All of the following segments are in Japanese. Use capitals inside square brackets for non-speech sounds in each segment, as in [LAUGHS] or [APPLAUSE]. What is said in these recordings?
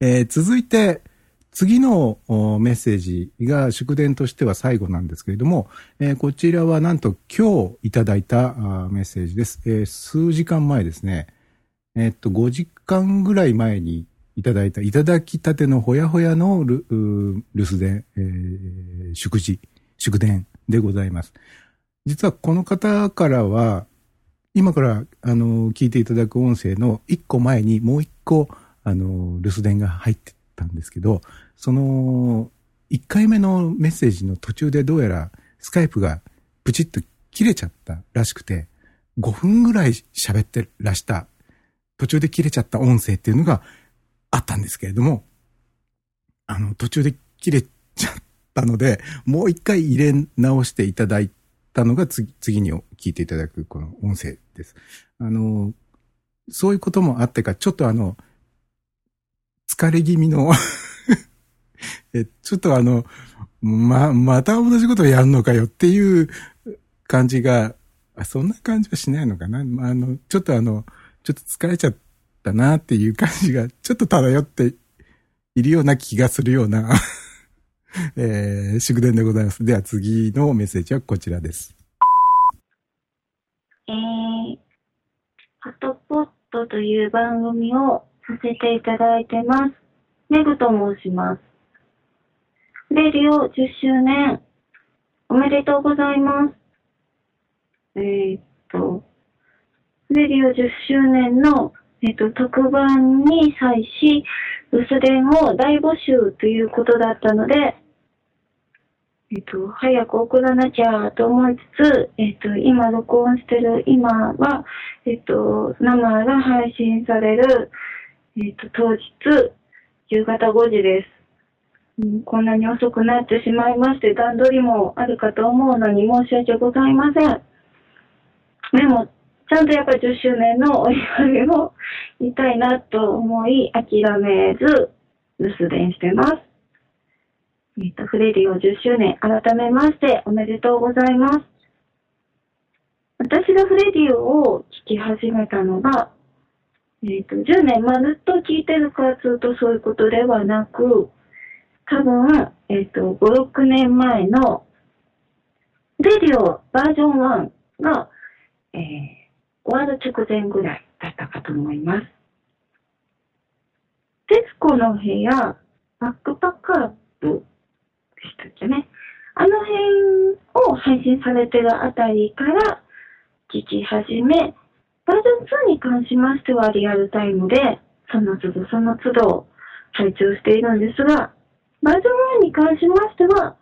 えー、続いて、次のメッセージが祝電としては最後なんですけれども、えー、こちらはなんと今日いただいたメッセージです。えー、数時間前ですね。えー、っと、5時間ぐらい前にいただいた、いただきたてのほやほやの留守電、えー、祝辞、祝電でございます。実はこの方からは、今からあの聞いていただく音声の1個前にもう1個あの留守電が入ってたんですけど、その1回目のメッセージの途中でどうやらスカイプがプチッと切れちゃったらしくて、5分ぐらい喋ってらした、途中で切れちゃった音声っていうのがあったんですけれども、あの、途中で切れちゃったので、もう一回入れ直していただいたのが次、次に聞いていただくこの音声です。あの、そういうこともあってか、ちょっとあの、疲れ気味の [LAUGHS] え、ちょっとあの、ま、また同じことをやるのかよっていう感じが、あそんな感じはしないのかな。まあ、あの、ちょっとあの、ちょっと疲れちゃったなっていう感じが、[LAUGHS] ちょっと漂っているような気がするような [LAUGHS] えー、祝電でございます。では次のメッセージはこちらです。えー、ハトポットという番組をさせていただいてます。メグと申します。レディオ10周年、おめでとうございます。えー、っと、レディオ10周年の、えー、っと、特番に際し、留守電を大募集ということだったので、えっと、早く送らなきゃと思いつつ、えっと、今録音してる今は、えっと、生が配信される、えっと、当日、夕方5時です、こんなに遅くなってしまいまして、段取りもあるかと思うのに申し訳ございません。でも、ちゃんとやっぱり10周年のお祝いを [LAUGHS] 言いたいなと思い、諦めず、留守電してます。えっ、ー、と、フレディオ10周年、改めましておめでとうございます。私がフレディオを聴き始めたのが、えっ、ー、と、10年、まあ、ずっと聴いてるかつうとそういうことではなく、多分、えっ、ー、と、5、6年前の、レディオバージョン1が、えー、終わる直前ぐらいだったかと思います。徹子の部屋、バックパッカープでしたっけね。あの辺を配信されてるあたりから聞き始め、バージョン2に関しましてはリアルタイムで、その都度その都度配置をしているんですが、バージョン1に関しましては、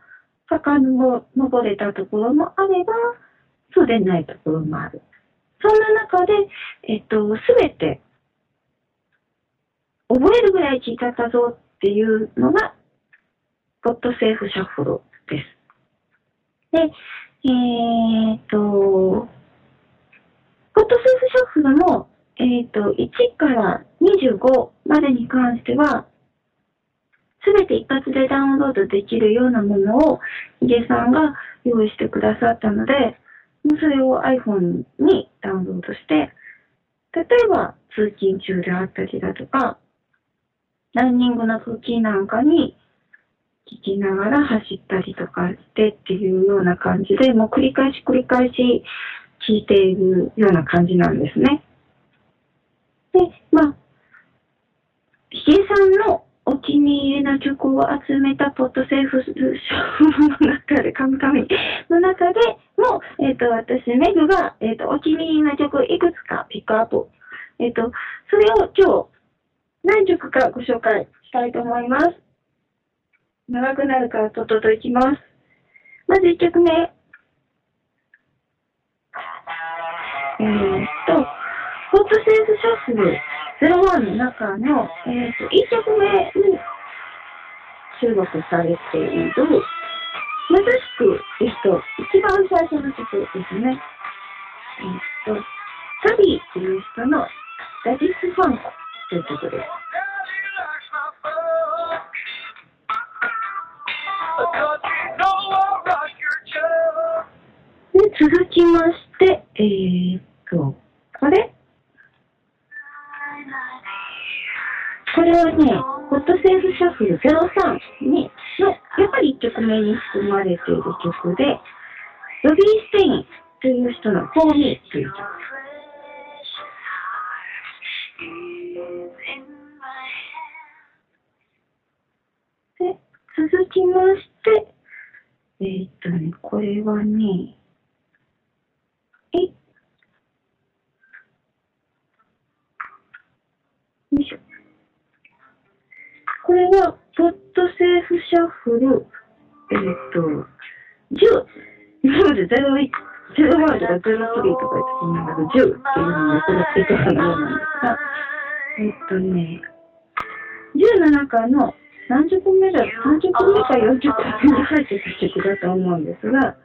遡れたところもあれば、そうでないところもある。そんな中で、えっと、すべて、覚えるぐらい聞いちゃったぞっていうのが Podsafe Shuffle です。で、えー、っと、 Podsafe Shuffle も、えー、と、1から25までに関しては、すべて一発でダウンロードできるようなものを、ヒゲさんが用意してくださったので、もうそれを iPhone にダウンロードして、例えば通勤中であったりだとか、ランニングの時なんかに聞きながら走ったりとかしてっていうような感じで、もう繰り返し繰り返し聞いているような感じなんですね。で、まあ、ヒゲさんのお気に入りな曲を集めたポットセーフショーの中で、カミカミの中でも、えっ、ー、と、私、メグが、えっ、ー、と、お気に入りな曲いくつかピックアップ。えっ、ー、と、それを今日、何曲かご紹介したいと思います。長くなるからとっとといきます。まず1曲目。えー、っと、ホットセールシャッフル01の中の、えー、っと、1曲目に収録されている、まさしく、えっと、一番最初の曲ですね。えっと、サビーっていう人のダディス・ファンコという曲です。まれている曲で、ロビー・ステインという人の For Me という曲。で、30分目か40分目に入ってた曲だと思うんです。が、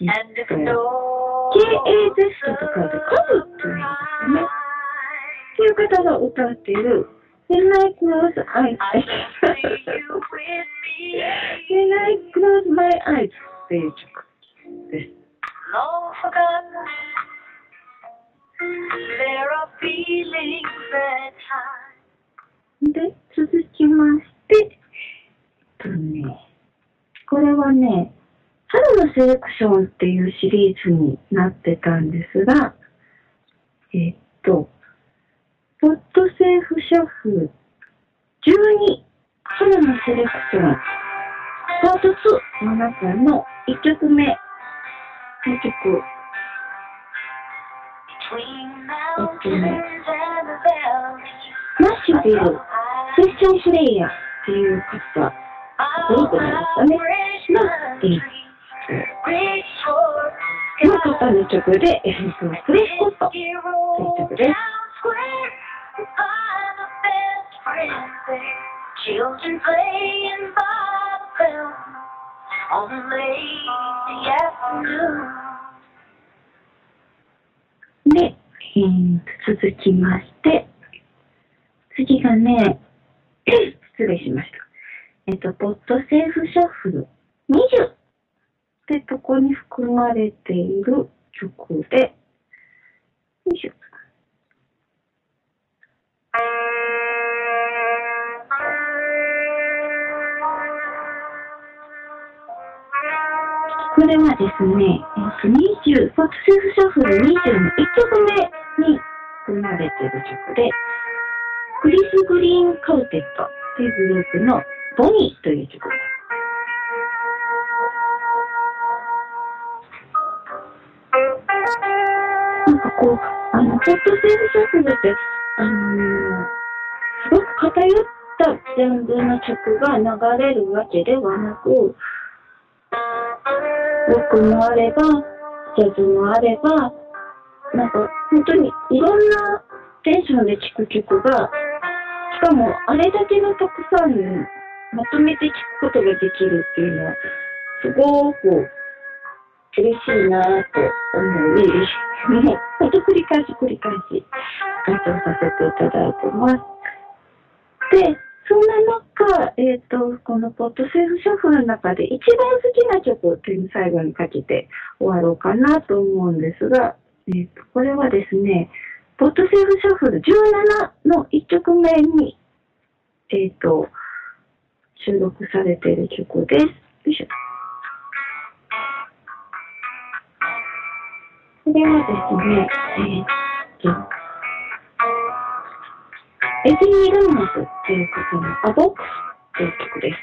えっと、KAZ と書いて、カブっていうんです。よね。っていう方が歌っている、When I close eyes, When I close my eyes っていう曲です。で、続きまして、とね、これはね、春のセレクションっていうシリーズになってたんですが、えっと、ポットセーフシャッフル12春のセレクションパート2の中の1曲目の曲。えっとね、マッシュビル、セッションプレイヤーっていう方、グループなんですかね、の、えっと、の方の曲で、えっと、プレスコットという曲です。で、えー、続きまして、次がね、[CLEARS THROAT] 失礼しました。えっと、ポットセーフシャッフル。20ってとこに含まれている曲で、よいしょ。これはですね、えっと、20、フォットセーフシャッフル20の1曲目に含まれている曲で、クリス・グリーン・カウテットというグループのボニーという曲。なんかこう、あの、ホットセーフシャッフルって、あのー、すごく偏ったジャンルの曲が流れるわけではなく、ロックもあれば、ジャズもあれば、なんか本当にいろんなテンションで聴く曲が、しかもあれだけのたくさんまとめて聴くことができるっていうのは、すごく嬉しいなぁと思い、もう本当繰り返し繰り返し演奏させていただいてます。で、そんな中、えっ、ー、と、このポッドセーフシャッフルの中で一番好きな曲っていうのを最後にかけて終わろうかなと思うんですが、えっ、ー、と、これはですね、ポッドセーフシャッフル17の1曲目に、えっ、ー、と、収録されている曲です。よいしょ。これはですね、えっ、と、エディ・ランマスっていう方のアボックスっていう曲です。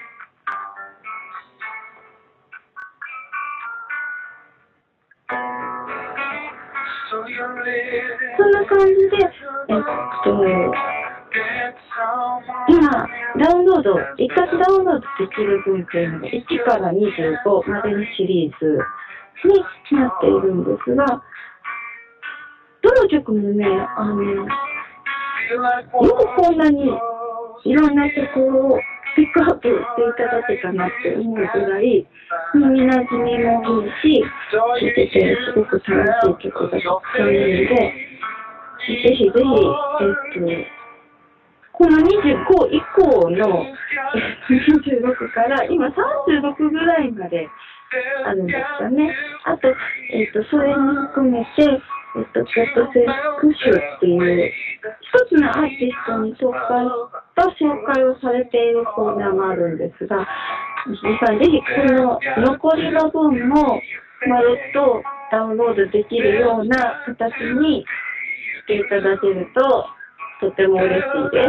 そんな感じで、えっと、今、ダウンロード、一括ダウンロードできる分っていうのが1から25までのシリーズになっているんですが、どの曲もね、あの、よくこんなにいろんな曲をピックアップしていただけたなって思うぐらい、耳なじみもいいし、聴いててすごく楽しい曲がたくさんいるので、ぜひぜひ、えっと、この25以降の26から今36ぐらいまであるんですかね。あと、えっ、と、それに含めて、えっと、ポッドセックシュっていう、一つのアーティストに特化した紹介をされているコーナーがあるんですが、皆さんぜひこの残りの分もまるっとダウンロードできるような形にしていただけるととても嬉しいで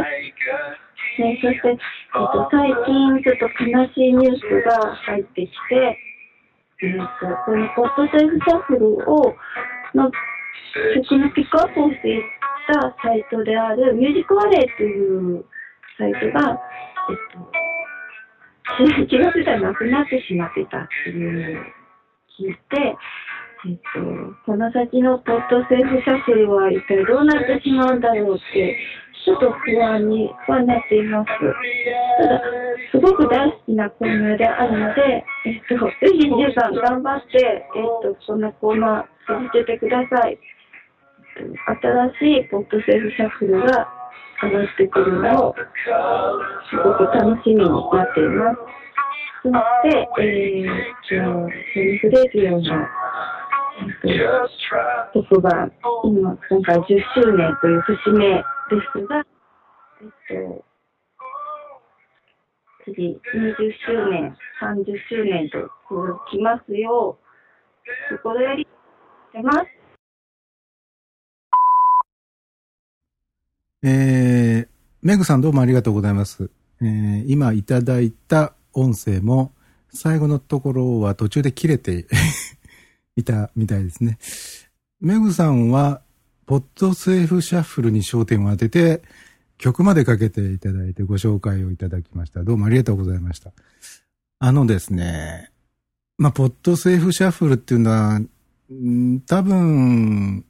す。ね、そして、えっと、最近ちょっと悲しいニュースが入ってきて、えっと、このポッドセーフシャッフルを、の曲のピックアップをしていったサイトであるミュージックバレーというサイトが、えっと、[LAUGHS] 気がついなくなってしまってたっていうのを聞いて、えっと、この先のポッドセーフシャッフルは一体どうなってしまうんだろうって、ちょっと不安にはなっています。ただ、すごく大好きなコーナーであるので、えっと、ぜひ皆さん頑張って、えっと、このコーナー続けてください。新しい Podsafe Shuffle が上がってくるのを、すごく楽しみになっています。そして、えー、今日、セリフレディオの、えっと、特番、今、今回10周年という節目ですが、えっと、次、20周年、30周年と続きますよう、心よりしてます。えー、メグさんどうもありがとうございます。えー、今いただいた音声も最後のところは途中で切れていたみたいですね。メグさんは、ポッドセーフシャッフルに焦点を当てて、曲までかけていただいてご紹介をいただきました。どうもありがとうございました。あのですね、まあ、ポッドセーフシャッフルっていうのは、ん多分、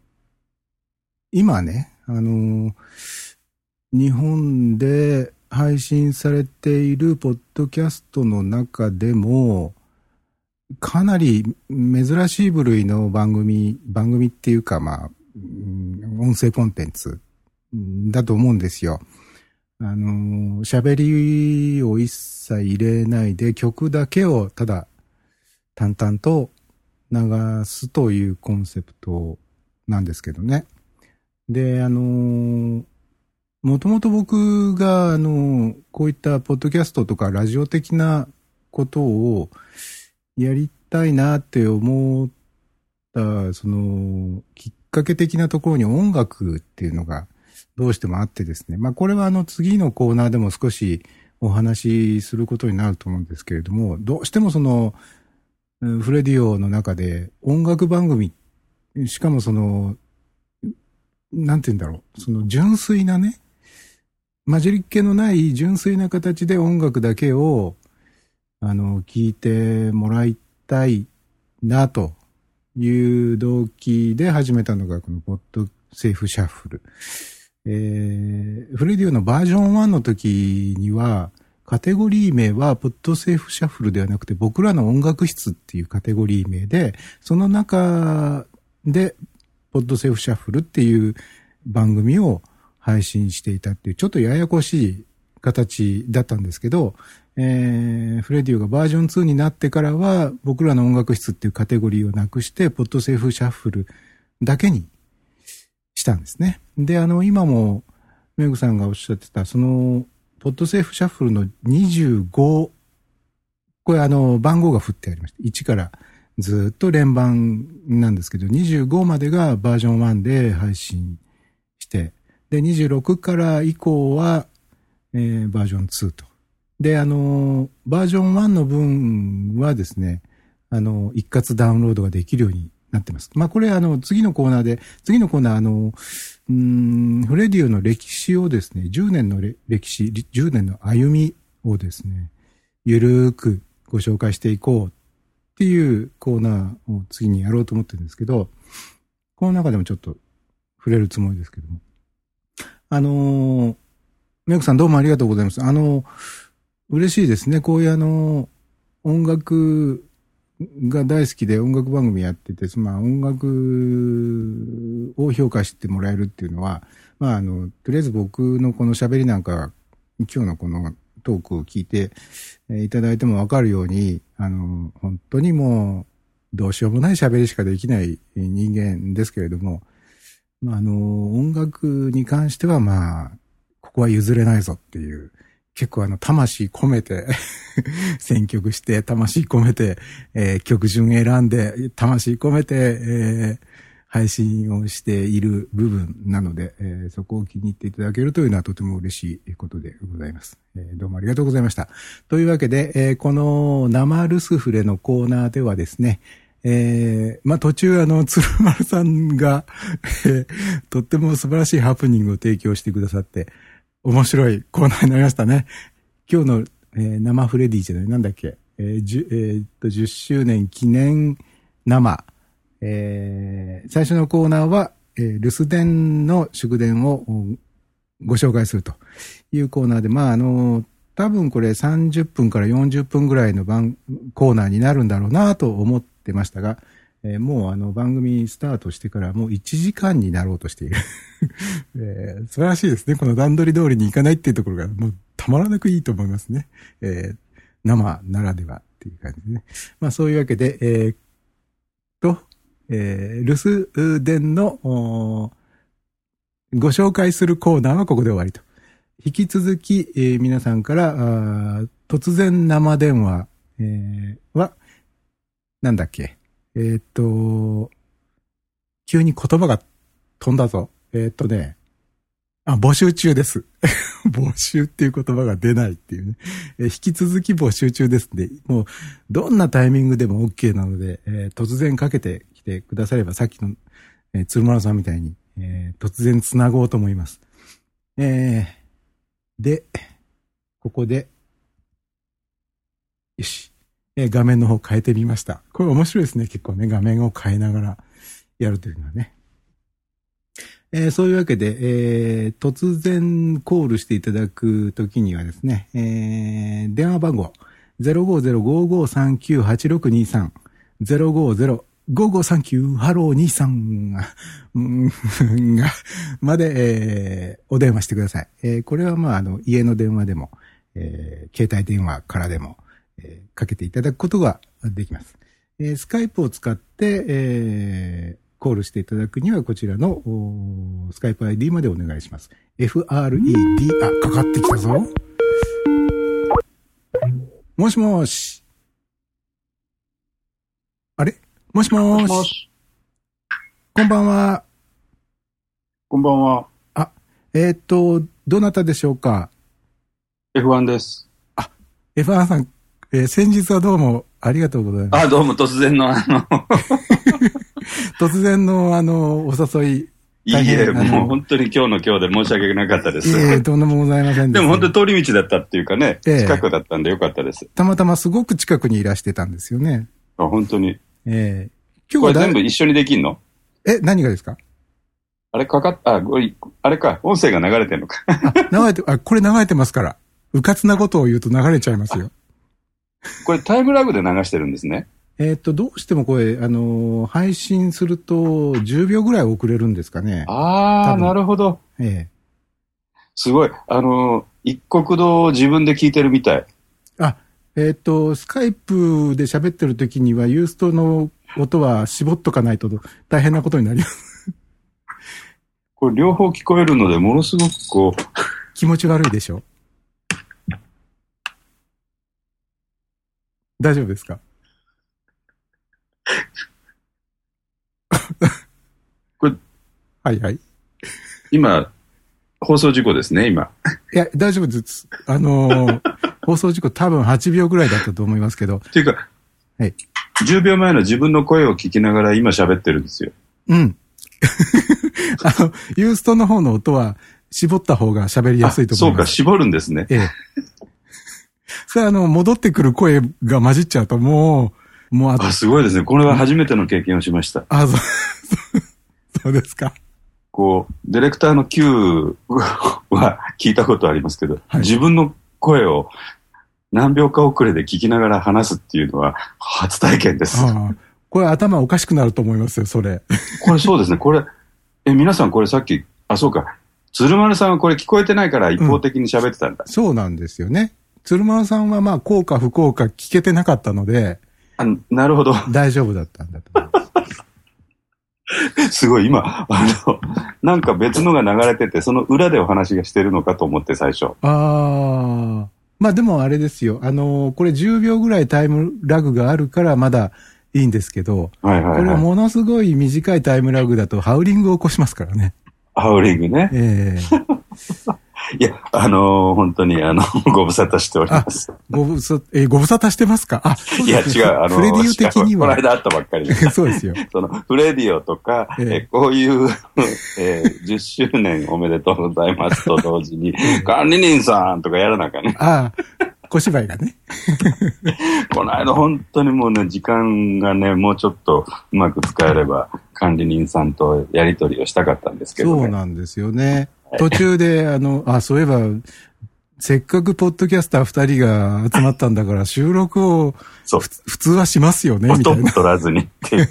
今ね、あの、日本で配信されているポッドキャストの中でも、かなり珍しい部類の番組、番組っていうか、まあ、音声コンテンツだと思うんですよ。あの、喋りを一切入れないで曲だけをただ淡々と流すというコンセプトなんですけどね。で、あの、もともと僕が、あの、こういったポッドキャストとかラジオ的なことをやりたいなって思った、その、きっかけ的なところに音楽っていうのがどうしてもあってですね。まあこれはあの次のコーナーでも少しお話しすることになると思うんですけれども、どうしてもその、フレディオの中で音楽番組、しかもその、なんて言うんだろう、その純粋なね、混じりっ気のない純粋な形で音楽だけを、あの、聞いてもらいたいな、という動機で始めたのが、このポッドセーフシャッフル。えー、フレディオのバージョン1の時には、カテゴリー名は、ポッドセーフシャッフルではなくて、僕らの音楽室っていうカテゴリー名で、その中で、Podsafe Shuffle っていう番組を配信していたっていう、ちょっとややこしい形だったんですけど、えー、フレディオがバージョン2になってからは、僕らの音楽室っていうカテゴリーをなくして、 Podsafe Shuffle だけにしたんですね。で、あの、今も、メグさんがおっしゃってた、その、 Podsafe Shuffle の25、これあの、番号が振ってありました。1からずっと連番なんですけど、25までがバージョン1で配信して、で、26から以降は、えーバージョン2と。で、あの、バージョン1の分はですね、あの、一括ダウンロードができるようになってます。まあ、これあの、次のコーナーで、次のコーナーあの、うん、フレディオの歴史をですね、10年の歴史、10年の歩みをですね、ゆるーくご紹介していこうっていうコーナーを次にやろうと思ってるんですけど、この中でもちょっと触れるつもりですけども。あのー、メイクさんどうもありがとうございます。あのー、嬉しいですね。こういうあの、音楽が大好きで音楽番組やってて、まあ音楽を評価してもらえるっていうのは、まああの、とりあえず僕のこの喋りなんか、今日のこのトークを聞いて、いただいてもわかるように、あの、本当にもう、どうしようもない喋りしかできない人間ですけれども、まあ、あの、音楽に関してはまあ、ここは譲れないぞっていう、結構あの、魂込めて [LAUGHS] 選曲して、魂込めて、えー、曲順選んで、魂込めて、えー、配信をしている部分なので、えー、そこを気に入っていただけるというのはとても嬉しいことでございます。えー、どうもありがとうございました。というわけで、えー、この生ルスフレのコーナーではですね、えー、まあ、途中あの、鶴丸さんが、とっても素晴らしいハプニングを提供してくださって、面白いコーナーになりましたね。今日の、えー、生フレディじゃない、なんだっけ、えー、じえー、っと、10周年記念生、えー、最初のコーナーは、えー、留守電の祝電をご紹介すると。いうコーナーで、まあ、あの、多分これ30分から40分ぐらいの番、コーナーになるんだろうなと思ってましたが、えー、もうあの番組スタートしてからもう1時間になろうとしている、[LAUGHS] えー、素晴らしいですね。この段取り通りに行かないっていうところがもうたまらなくいいと思いますね。えー、生ならではっていう感じでね。まあそういうわけで、えー、と、えー、留守電のご紹介するコーナーはここで終わりと。引き続き、えー、皆さんから突然生電話、えー、は、なんだっけ？えー、っと、急に言葉が飛んだぞ。えー、っとね、あ、募集中です。[LAUGHS] 募集っていう言葉が出ないっていうね。えー、引き続き募集中ですんで、もう、どんなタイミングでも OK なので、えー、突然かけてきてくだされば、さっきの、えー、鶴丸さんみたいに、えー、突然繋ごうと思います。えー、で、ここで、よし、え、画面の方変えてみました。これ面白いですね、結構ね、画面を変えながらやるというのはね。えー、そういうわけで、えー、突然コールしていただくときにはですね、えー、電話番号050-5539-8623 050 5539ハロー23 [LAUGHS] が、まで、えー、お電話してください。えー、これはまあ、あの、家の電話でも、えー、携帯電話からでも、えー、かけていただくことができます。えー、スカイプを使って、えー、コールしていただくには、こちらの、スカイプ ID までお願いします。FRED、あ、かかってきたぞ。もしもし。あれ？もしもし。もしこんばんは。こんばんは。あ、えー、っと、どなたでしょうか ?F1 です。あ、F1 さん、えー、先日はどうもありがとうございます。あ、どうも突然のあの [LAUGHS] 突然の、あの、お誘い。いいえ、もう本当に今日の今日で申し訳なかったです。いえ、とんでもございませんでも本当に通り道だったっていうかね、え近くだったんでよかったです。たまたますごく近くにいらしてたんですよね。あ、本当に。ええ今日はこれ全部一緒にできんの？え、何がですか？あれかかっ、あ、あれか、音声が流れてんのか。あ、流れて、あ、これ流れてますから。うかつなことを言うと流れちゃいますよ。[LAUGHS] これタイムラグで流してるんですね。えっ、と、どうしてもこれ、あのー、配信すると10秒ぐらい遅れるんですかね。ああ、なるほど。ええ。すごい。あのー、一国道を自分で聞いてるみたい。あ、えっ、と、スカイプで喋ってる時には、ユーストの音は絞っとかないと大変なことになります。これ両方聞こえるので、ものすごくこう。[LAUGHS] 気持ち悪いでしょ？大丈夫ですか？[LAUGHS] これ、はいはい。今、放送事故ですね、今。いや、大丈夫です。あのー、[LAUGHS] 放送事故多分8秒ぐらいだったと思いますけど。っていうか、はい。10秒前の自分の声を聞きながら今喋ってるんですよ。うん。[LAUGHS] あの、ユーストの方の音は絞った方が喋りやすいと思います。そうか、絞るんですね。ええ。それあの、戻ってくる声が混じっちゃうともう、もうあと。あ、すごいですね。これは初めての経験をしました。あ、そう、そうですか。こう、ディレクターの Q は聞いたことありますけど、はい、自分の声を何秒か遅れで聞きながら話すっていうのは初体験です。これ頭おかしくなると思いますよ、それ。これそうですね。これ、え、皆さんこれさっき、あ、そうか。鶴丸さんはこれ聞こえてないから一方的に喋ってたんだ、うん、そうなんですよね。鶴丸さんはまあ、効か不幸か聞けてなかったので、あなるほど。大丈夫だったんだと思います。[LAUGHS] すごい、今、あの、なんか別のが流れてて、その裏でお話がしてるのかと思って最初。ああ。まあでもあれですよ。あの、これ10秒ぐらいタイムラグがあるからまだいいんですけど、はいはい、はい、これものすごい短いタイムラグだとハウリングを起こしますからね。ハウリングね。ええーいや、あのー、本当に、あの、[LAUGHS] ご無沙汰しております。ご無沙、えー、ご無沙汰してますか？あ、いや、違う、あの、フレディオ的には。この間会ったばっかりで。[LAUGHS] そうですよ。その、フレディオとか、えー、こういう、えー、10周年おめでとうございますと同時に、[LAUGHS] 管理人さんとかやらなきゃね。ああ。小芝居がね。この間本当にもうね、時間がね、もうちょっとうまく使えれば、管理人さんとやり取りをしたかったんですけど、ね、そうなんですよね。途中で、あの、あ、そういえば、せっかくポッドキャスター二人が集まったんだから、[LAUGHS] 収録を普通はしますよね、みたいな。取らずにっていう。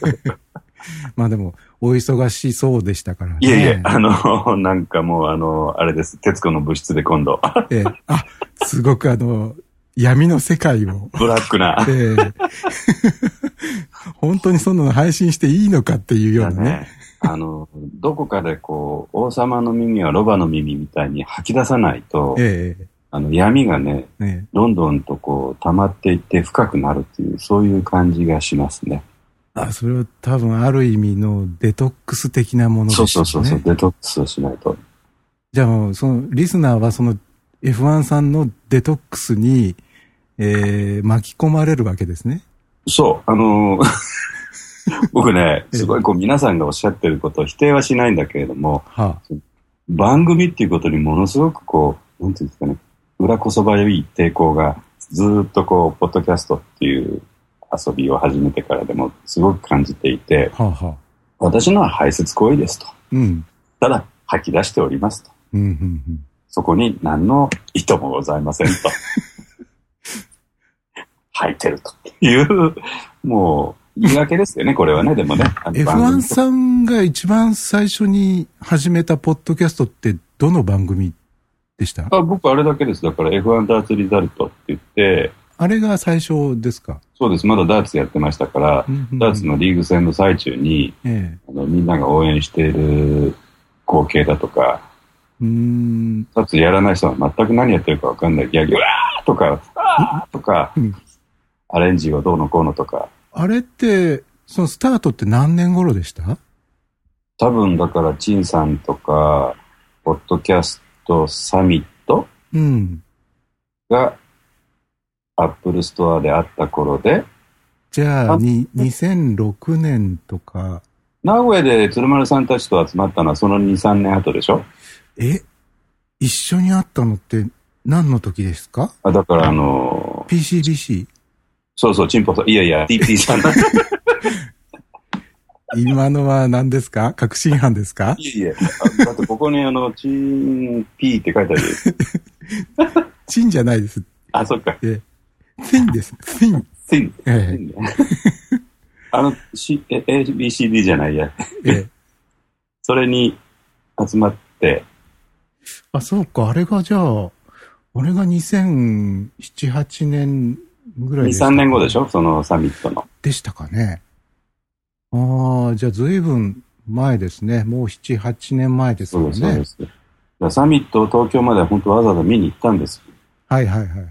[LAUGHS] まあでも、お忙しそうでしたからね。いえいえ、あの、なんかもう、あの、あれです。徹子の部室で今度。ええ、あ、すごくあの、闇の世界を。ブラックな。ええ、[LAUGHS] 本当にそんなの配信していいのかっていうようなね。あの、どこかでこう、王様の耳はロバの耳みたいに吐き出さないと、ええ、あの闇がね、ええ、どんどんとこう、溜まっていって深くなるっていう、そういう感じがしますね。あ、それは多分ある意味のデトックス的なものですね。そうそうそう、デトックスをしないと。じゃあ、その、リスナーはその F1 さんのデトックスに、えー、巻き込まれるわけですね。そう、あのー [LAUGHS] 僕ね、すごいこう皆さんがおっしゃってることを否定はしないんだけれども、はあ、番組っていうことにものすごくこう、なんていうんですかね、裏こそばよい抵抗がずっとこう、ポッドキャストっていう遊びを始めてからでもすごく感じていて、はあはあ、私のは排泄行為ですと。うん、ただ、吐き出しておりますと。うんうんうん、そこに何の意図もございませんと。[LAUGHS] 吐いてるという、もう、言い訳ですよね、これはね、でもね。F1 さんが一番最初に始めたポッドキャストってどの番組でした？あ僕あれだけです。だから F1 ダーツリザルトって。言って、あれが最初ですか？そうです。まだダーツやってましたから、うんうん、ダーツのリーグ戦の最中に、ええ、あのみんなが応援している光景だとか、うん。ダーツやらない人は全く何やってるかわかんない。ギャグ、わーとか、わーとか、うん、アレンジをどうのこうのとか、あれって、そのスタートって何年頃でした？多分だから、チンさんとか、ポッドキャストサミットうん。が、アップルストアであった頃で。じゃあ、に、2006年とか。名古屋で鶴丸さんたちと集まったのはその2、3年後でしょ？え？一緒に会ったのって何の時ですか？あ、だからあのー、PCDC? そうそう、チンポさん。いやいや、TP さん。[LAUGHS] 今のは何ですか？確信犯ですか？いえいえ。だってここにあの、チンピーって書いてある。[LAUGHS] チンじゃないです。あ、そっか。えツインです。ツイン。ツイン。ええ、[LAUGHS] あの、C、ABCD じゃないや。ええ、それに集まって。あ、そうか。あれがじゃあ、あれが2007、8年ぐらいですか、2、3年後でしょ？そのサミットの。でしたかね。ああ、じゃあ随分前ですね。もう7、8年前ですよね。そうです。サミットを東京まで本当わざわざ見に行ったんです。はいはいはいはい。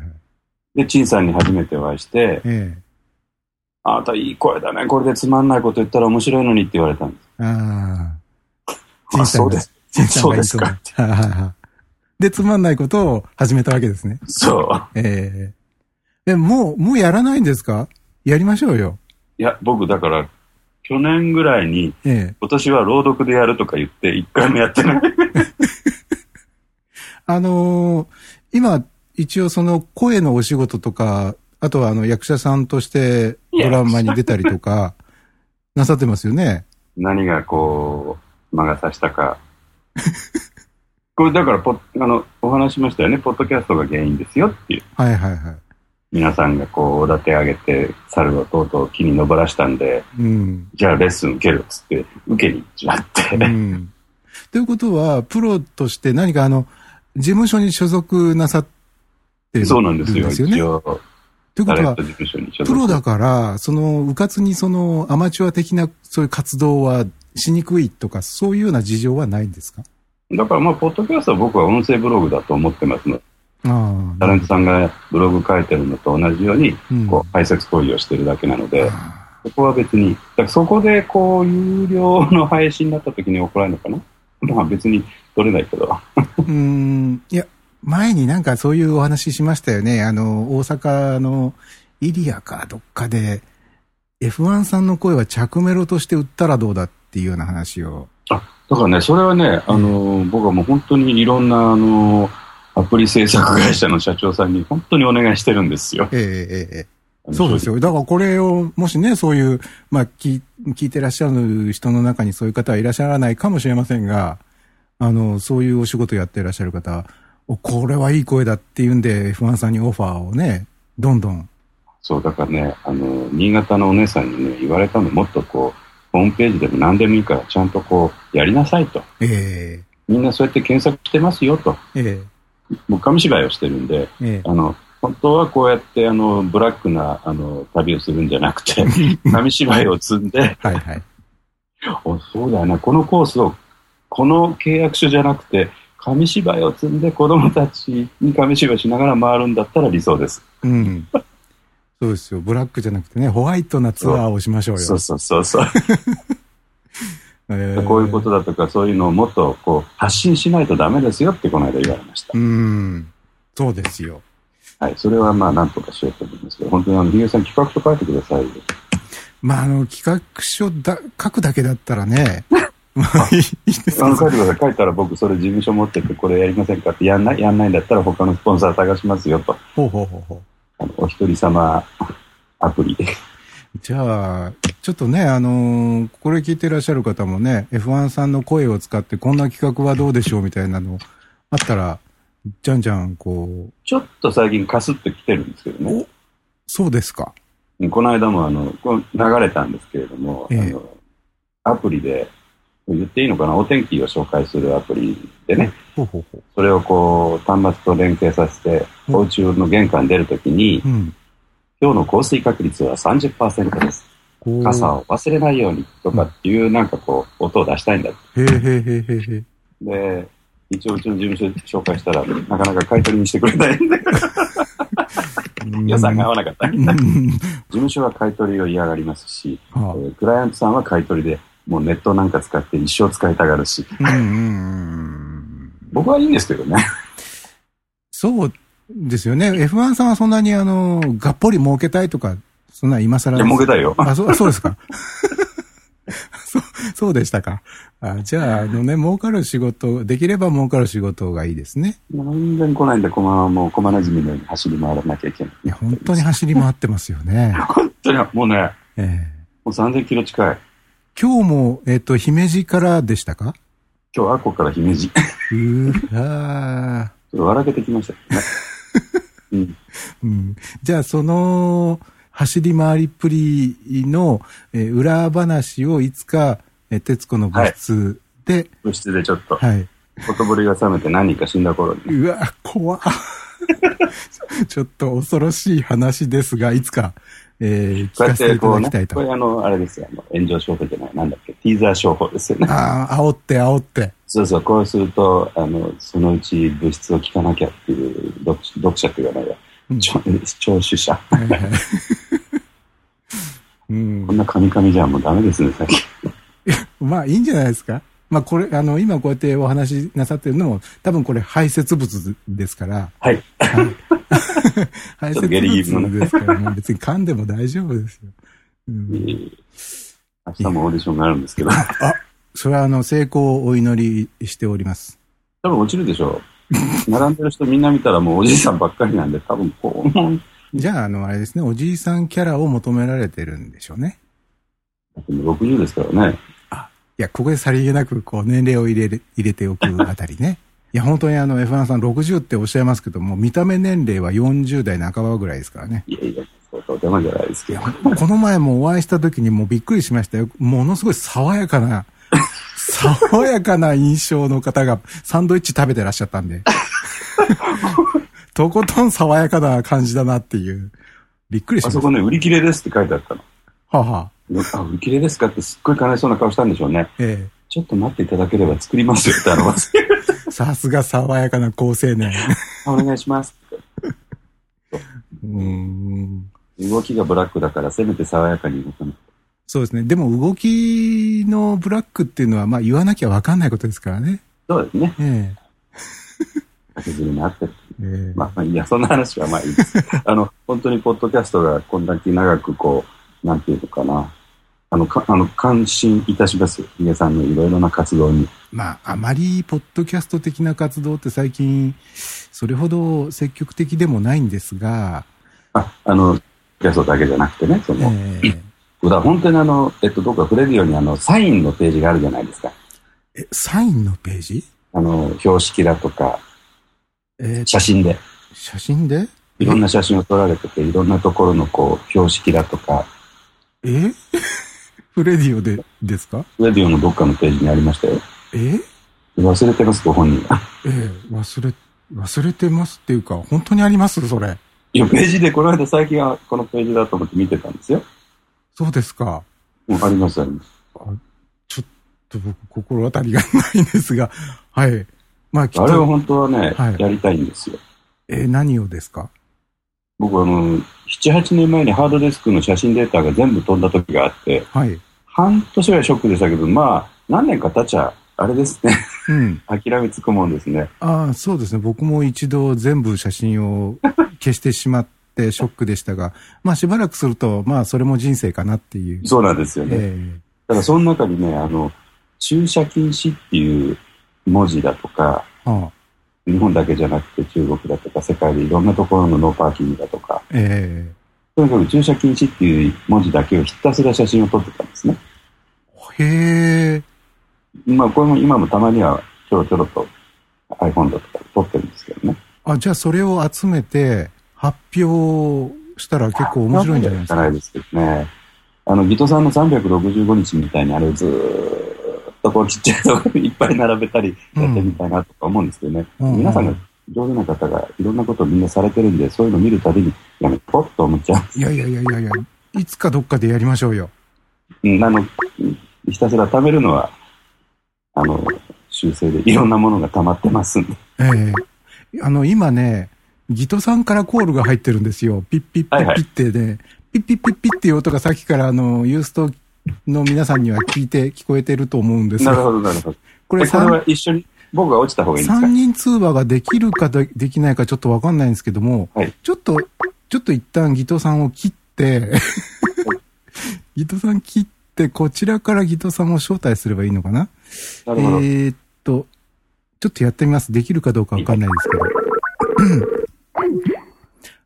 で、陳さんに初めてお会いして、ええ、あなたいい声だね。これでつまんないこと言ったら面白いのにって言われたんです。ああ。あ、そうです。そうですか。[LAUGHS] で、つまんないことを始めたわけですね。そう。えええ、もう、もうやらないんですか？やりましょうよ。いや、僕だから、去年ぐらいに、ええ、今年は朗読でやるとか言って、一回もやってない。[LAUGHS] あのー、今、一応その声のお仕事とか、あとはあの役者さんとしてドラマに出たりとか、[LAUGHS] なさってますよね？何がこう、魔が差したか。[LAUGHS] これだからポ、あの、お話しましたよね。ポッドキャストが原因ですよっていう。はいはいはい。皆さんがこう、おだて上げて、猿をとうとう木に登らしたんで、うん、じゃあレッスン受けるっつって、受けに行っちゃって。うん。ということは、プロとして何かあの、事務所に所属なさってるんですよね？そうなんですよ、一応。ということは、プロだから、その、うかつにその、アマチュア的なそういう活動はしにくいとか、そういうような事情はないんですか？だからまあ、ポッドキャストは僕は音声ブログだと思ってますので、タレントさんがブログ書いてるのと同じように、こう、排泄行為をしてるだけなので、そこは別に、だからそこでこう、有料の配信になった時に怒られるのかな？まあ別に取れないけど。うん、いや、前になんかそういうお話しましたよね。あの、大阪のイリアかどっかで、F1 さんの声は着メロとして売ったらどうだっていうような話を。あ、だからね、それはね、あの、僕はもう本当にいろんな、あの、アプリ制作会社の社長さんに本当にお願いしてるんですよ。ええええ。そうですよ。だからこれを、もしね、そういう、まあ聞、聞いてらっしゃる人の中にそういう方はいらっしゃらないかもしれませんが、あの、そういうお仕事やってらっしゃる方、これはいい声だっていうんで、F1 さんにオファーをね、どんどん。そう、だからね、あの、新潟のお姉さんにね、言われたの、もっとこう、ホームページでも何でもいいから、ちゃんとこう、やりなさいと。ええー、みんなそうやって検索してますよと。ええー、もう紙芝居をしてるんで、えー、あの、本当はこうやってあのブラックなあの旅をするんじゃなくて [LAUGHS] 紙芝居を積んではい、はい、おそうだよなこのコースをこの契約書じゃなくて紙芝居を積んで子供たちに紙芝居しながら回るんだったら理想です。うん。そうですよ。ブラックじゃなくてね、ホワイトなツアーをしましょうよ。そうそうそうそう。[LAUGHS] えー、こういうことだとか、そういうのをもっとこう発信しないとダメですよってこの間言われました。うん。そうですよ。はい。それはまあ、なんとかしようと思いますけど、本当にあの、ひげさん企画と書いてくださいよ。まあ、あの、企画書だ、書くだけだったらね、あの、書いてください。書いたら僕、それ事務所持ってて、これやりませんかってやんない、やんないんだったら他のスポンサー探しますよと。ほうほうほうほう。あの、お一人様アプリで。じゃあ、ちょっとね、あのー、これ聞いてらっしゃる方もね、F1 さんの声を使ってこんな企画はどうでしょうみたいなのあったら、じゃんじゃん、こう。ちょっと最近かすってきてるんですけどね。そうですか。この間もあの、流れたんですけれども、ええ、アプリで、言っていいのかな、お天気を紹介するアプリでね、ほうほうほうそれをこう、端末と連携させて、お家の玄関出るときに、うん、今日の降水確率は30%です。傘を忘れないようにとかっていう、なんかこう、音を出したいんだ。へへへへへ。で、一応うちの事務所紹介したら、なかなか買い取りにしてくれないんで。予算が合わなかった。事務所は買い取りを嫌がりますし、はあ、えー、クライアントさんは買い取りでもうネットなんか使って一生使いたがるし。僕はいいんですけどね。そうですよね。F1 さんはそんなにあの、がっぽり儲けたいとか、そんな今更。いや、儲けたいよ。あ、そう、そうですか。[LAUGHS] そう、そうでしたか。あじゃあ、あのね、儲かる仕事、できれば儲かる仕事がいいですね。全然来ないんで、このもう、駒なじみのように走り回らなきゃいけない。いや、本当に走り回ってますよね。本当に、もうね、ええー、もう3000キロ近い。今日も、えっ、ー、と、姫路からでしたか？今日、あこから姫路。うわちょっと笑けてきましたね。うん、うん。じゃあ、その、走り回りっぷりの、えー、裏話をいつか、えー、徹子の部室で、はい、部室でちょっと、はい。ほとぼりが冷めて何人か死んだ頃に。うわ、怖 [LAUGHS] ちょっと恐ろしい話ですが、いつか、えー、聞かせていただきたいと。これあの、あれですよ、あの炎上商法じゃない、なんだっけ、ティーザー商法ですよね。ああ、煽って煽って。そうそう、こうすると、あの、そのうち物質を聞かなきゃっていう読読者って言わないわ。うん、聴取者。はいはいうん、[LAUGHS] こんなカミカミじゃもうダメですね、さっき。[LAUGHS] まあ、いいんじゃないですか。まあ、これ、あの、今こうやってお話しなさってるのも、多分これ排泄物ですから。はい。はい、[LAUGHS] 排泄物ですから、もう別に噛んでも大丈夫ですよ。うん、明日もオーディションがあるんですけど。あ、それはあの、成功をお祈りしております。多分落ちるでしょう。[LAUGHS] 並んでる人みんな見たらもうおじいさんばっかりなんで、多分こう。じゃあ、あの、あれですね、おじいさんキャラを求められてるんでしょうね。60ですからね。あ、いや、ここでさりげなく、こう、年齢を入れ、入れておくあたりね。[LAUGHS] いや、本当にあの、F1 さん60っておっしゃいますけども、見た目年齢は40代半ばぐらいですからね。いやいや、そうとてもじゃないですけど。この前もお会いした時にもうびっくりしましたよ。ものすごい爽やかな、爽やかな印象の方がサンドイッチ食べてらっしゃったんで。とことん爽やかな感じだなっていう。びっくりしました。あそこね、売り切れですって書いてあったの。ははあ、売り切れですかってすっごい悲しそうな顔したんでしょうね。ええ。ちょっと待っていただければ作りますよってあの、さすが爽やかな高青年。お願いします。[LAUGHS] うん。動きがブラックだからせめて爽やかに動かない。そうですね。でも動きのブラックっていうのは、まあ言わなきゃわかんないことですからね。そうですね。え竹釣りにあっ。えええまあ、まあいいや、そんな話はまあいいです。[LAUGHS] あの、本当にポッドキャストがこんだけ長くこう、なんていうのかな。あの、かあの感心いたします。ヒゲさんのいろいろな活動に。まあ、あまりポッドキャスト的な活動って最近、それほど積極的でもないんですが、あ、あの、キャストだけじゃなくてね、その、ええだから本当にあの、えっと、どこか触れるようにあの、サインのページがあるじゃないですか。え、サインのページ？あの、標識だとか、えー写真で。写真で？いろんな写真を撮られてて、いろんなところのこう、標識だとか、え？[LAUGHS] フレディオでですか？レディオのどっかのページにありましたよ。え？忘れてます、ご本人が。ええ忘れ、忘れてますっていうか、本当にあります？それ。いや、ページで、この間最近はこのページだと思って見てたんですよ。そうですか。うん、あります、あります。ちょっと僕、心当たりがないんですが、[LAUGHS] はい。まあ、あれはと、本当はね、はいやりたいんですよ。えー何をですか？僕あの、7、8年前にハードディスクの写真データが全部飛んだ時があって、はい。半年ぐらいショックでしたけど、まあ、何年か経っちゃ、あれですね、うん。[LAUGHS] 諦めつくもんですね。ああ、そうですね。僕も一度全部写真を消してしまってショックでしたが、まあしばらくすると、まあそれも人生かなっていう。そうなんですよね。えただその中にね、あの、駐車禁止っていう文字だとか、えはあ、日本だけじゃなくて中国だとか世界でいろんなところの no parking だとか、えとにかく駐車禁止っていう文字だけをひたすら写真を撮ってたんですね。えへえ。まあこれも今もたまにはちょろちょろと iPhone だとかで撮ってるんですけどね。あ、じゃあそれを集めて発表したら結構面白いんじゃないですか。ないですけどね。あの、ギトさんの365日みたいにあれをずーっとこうちっちゃいところにいっぱい並べたりやってみたいなとか思うんですけどね。うん皆さんが上手な方がいろんなことをみんなされてるんで、そういうのを見るたびに、やめとこうと思っちゃいやいやいやいやいや、いつかどっかでやりましょうよ。う。うん、あの、ひたすら貯めるのは、あの、修正でいろんなものが溜まってますんで。ええあの、今ね、ギトさんからコールが入ってるんですよ。ピッピッピッピッってね、ピッピッピッピッっていう音がさっきからあの、ユーストの皆さんには聞いて、聞こえてると思うんですよ。なるほど、なるほど。これえこれ三は一緒に、僕が落ちた方がいいんですか？三人通話ができるかでできないかちょっとわかんないんですけども、はいちょっと、ちょっと一旦ギトさんを切って、ギトさん切って、こちらからギトさんを招待すればいいのかな？なるほど。えーっと、ちょっとやってみます。できるかどうかわかんないですけど。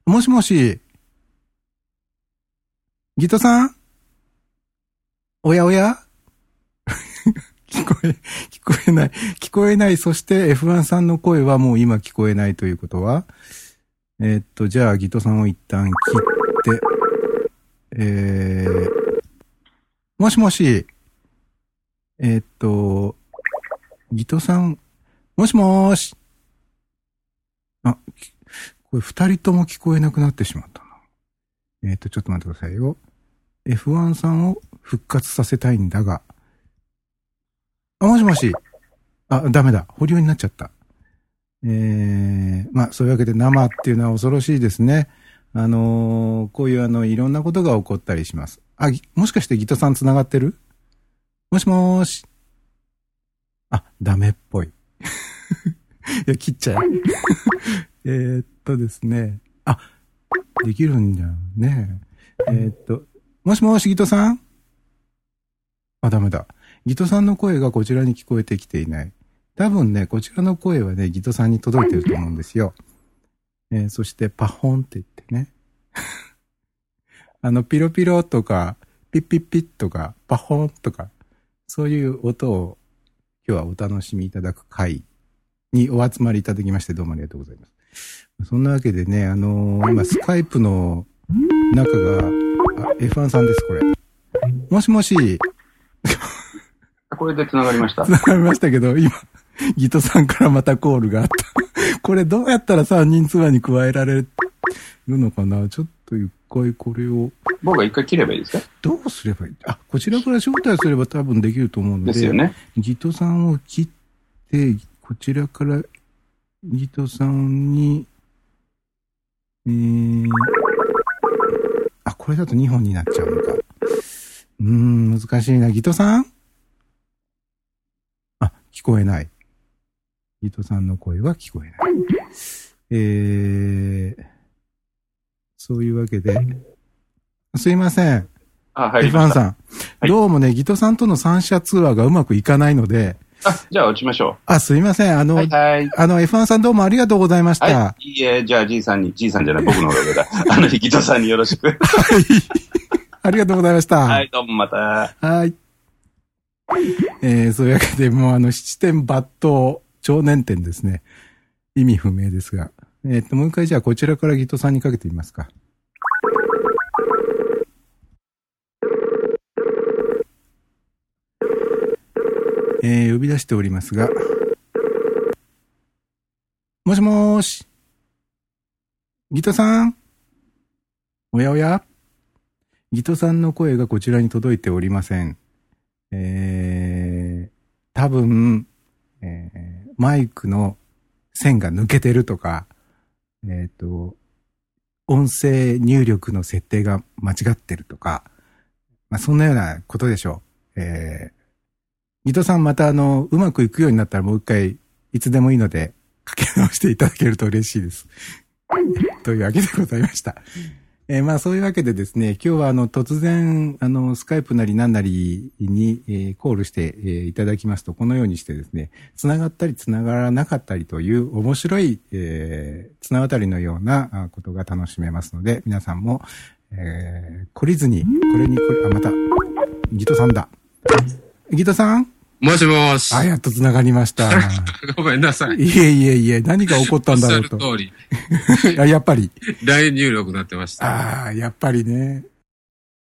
もしもし、ギトさん？おやおや？[LAUGHS] 聞こえ、聞こえない。聞こえない。そして F1 さんの声はもう今聞こえないということは、えーっと、じゃあギトさんを一旦切って、えー、もしもし、えーっと、ギトさん、もしもーし。あ、これ二人とも聞こえなくなってしまったな。えっ、と、ちょっと待ってくださいよ。F1 さんを復活させたいんだが。あ、もしもし。あ、ダメだ。保留になっちゃった。えー、まあ、そういうわけで生っていうのは恐ろしいですね。あのーこういうあの、いろんなことが起こったりします。あ、もしかしてギトさん繋がってる？もしもーし。あ、ダメっぽい。[LAUGHS] いや、切っちゃう。[LAUGHS] えっとですね。あ、できるんじゃんね。えーっと、もしもし、ギトさん？あ、ダメだ。ギトさんの声がこちらに聞こえてきていない。多分ね、こちらの声はね、ギトさんに届いてると思うんですよ。えーそして、パホンって言ってね。[LAUGHS] あの、ピロピロとか、ピッピッピッとか、パホンとか、そういう音を今日はお楽しみいただく会にお集まりいただきましてどうもありがとうございます。そんなわけでね、あのー今スカイプの中が、あ、F1 さんです、これ。もしもし、これで繋がりました。繋がりましたけど、今、ギトさんからまたコールがあった。これどうやったら3人ツアーに加えられるのかな？ちょっと一回これを。僕は一回切ればいいですかどうすればいい？あ、こちらから招待すれば多分できると思うので。ですよね。ギトさんを切って、こちらからギトさんに、えー、あ、これだと2本になっちゃうのか。うーん、難しいな。ギトさん？あ、聞こえない。ギトさんの声は聞こえない。えー、そういうわけで、すいません。あ、はい。ファンさん、はい、どうもね、ギトさんとの三者通話がうまくいかないので、あ、じゃあ落ちましょう。あ、すいません。あの、はいはい、あの、F1 さんどうもありがとうございました。はい、いいえ、じゃあ G さんに、G さんじゃない、僕の方だ。[LAUGHS] あの、ギトさんによろしく。はい。ありがとうございました。はい、どうもまた。はい。えー、そういうわけで、もうあの、七点抜刀、超年点ですね。意味不明ですが。えっ、ー、と、もう一回じゃあこちらからギトさんにかけてみますか。えー、呼び出しておりますが。もしもーし。ギトさんおやおやギトさんの声がこちらに届いておりません。えー、多分、えー、マイクの線が抜けてるとか、えっ、ー、と、音声入力の設定が間違ってるとか、まあ、そんなようなことでしょう。えー、ギトさんまたあの、うまくいくようになったらもう一回、いつでもいいので、かけ直していただけると嬉しいです。[LAUGHS] というわけでございました。えー、まあそういうわけでですね、今日はあの突然、あの、スカイプなり何なりに、えー、コールして、えー、いただきますと、このようにしてですね、繋がったり繋がらなかったりという面白い、えー、綱渡りのようなことが楽しめますので、皆さんも、えー、懲りずに、これにこれ、あ、また、ギトさんだ。ギトさん？もしもし。あ、やっと繋がりました。[LAUGHS] ごめんなさい。いえいえいえ、何が起こったんだろうと。おっしゃる通り。[LAUGHS] やっぱり。[LAUGHS] LINE 入力になってました。ああ、やっぱりね。